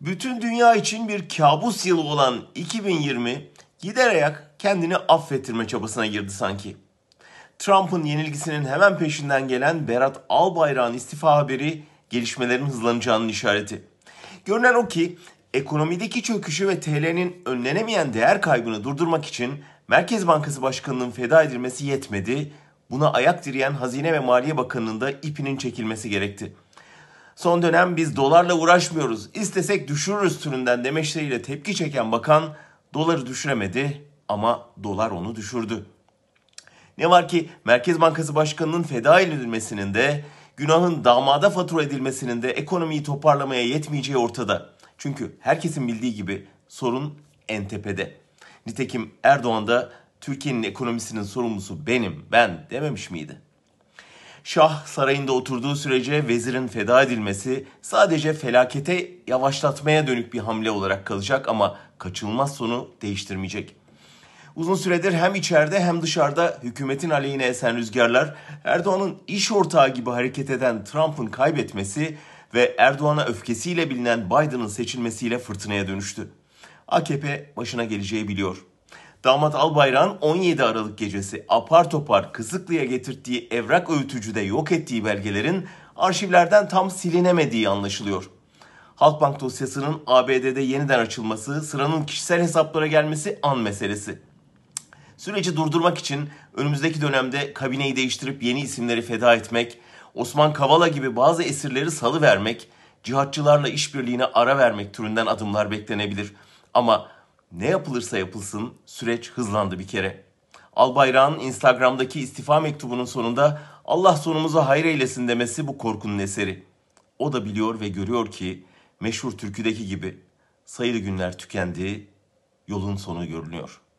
Bütün dünya için bir kabus yılı olan 2020 gider ayak kendini affettirme çabasına girdi sanki. Trump'ın yenilgisinin hemen peşinden gelen Berat Albayrak'ın istifa haberi gelişmelerin hızlanacağının işareti. Görünen o ki ekonomideki çöküşü ve TL'nin önlenemeyen değer kaybını durdurmak için Merkez Bankası Başkanı'nın feda edilmesi yetmedi. Buna ayak direyen Hazine ve Maliye Bakanı'nın da ipinin çekilmesi gerekti. Son dönem biz dolarla uğraşmıyoruz, istesek düşürürüz türünden demeçleriyle tepki çeken bakan doları düşüremedi ama dolar onu düşürdü. Ne var ki Merkez Bankası Başkanı'nın feda edilmesinin de günahın damada fatura edilmesinin de ekonomiyi toparlamaya yetmeyeceği ortada. Çünkü herkesin bildiği gibi sorun en tepede. Nitekim Erdoğan da Türkiye'nin ekonomisinin sorumlusu benim, ben dememiş miydi? Şah sarayında oturduğu sürece vezirin feda edilmesi sadece felakete yavaşlatmaya dönük bir hamle olarak kalacak ama kaçınılmaz sonu değiştirmeyecek. Uzun süredir hem içeride hem dışarıda hükümetin aleyhine esen rüzgarlar Erdoğan'ın iş ortağı gibi hareket eden Trump'ın kaybetmesi ve Erdoğan'a öfkesiyle bilinen Biden'ın seçilmesiyle fırtınaya dönüştü. AKP başına geleceği biliyor. Damat Albayrak'ın 17 Aralık gecesi apar topar Kızıklı'ya getirdiği evrak öğütücüde yok ettiği belgelerin arşivlerden tam silinemediği anlaşılıyor. Halkbank dosyasının ABD'de yeniden açılması, sıranın kişisel hesaplara gelmesi an meselesi. Süreci durdurmak için önümüzdeki dönemde kabineyi değiştirip yeni isimleri feda etmek, Osman Kavala gibi bazı esirleri salı vermek, cihatçılarla işbirliğine ara vermek türünden adımlar beklenebilir. Ama ne yapılırsa yapılsın süreç hızlandı bir kere. Albayrak'ın Instagram'daki istifa mektubunun sonunda Allah sonumuzu hayır eylesin demesi bu korkunun eseri. O da biliyor ve görüyor ki meşhur türküdeki gibi sayılı günler tükendi, yolun sonu görünüyor.''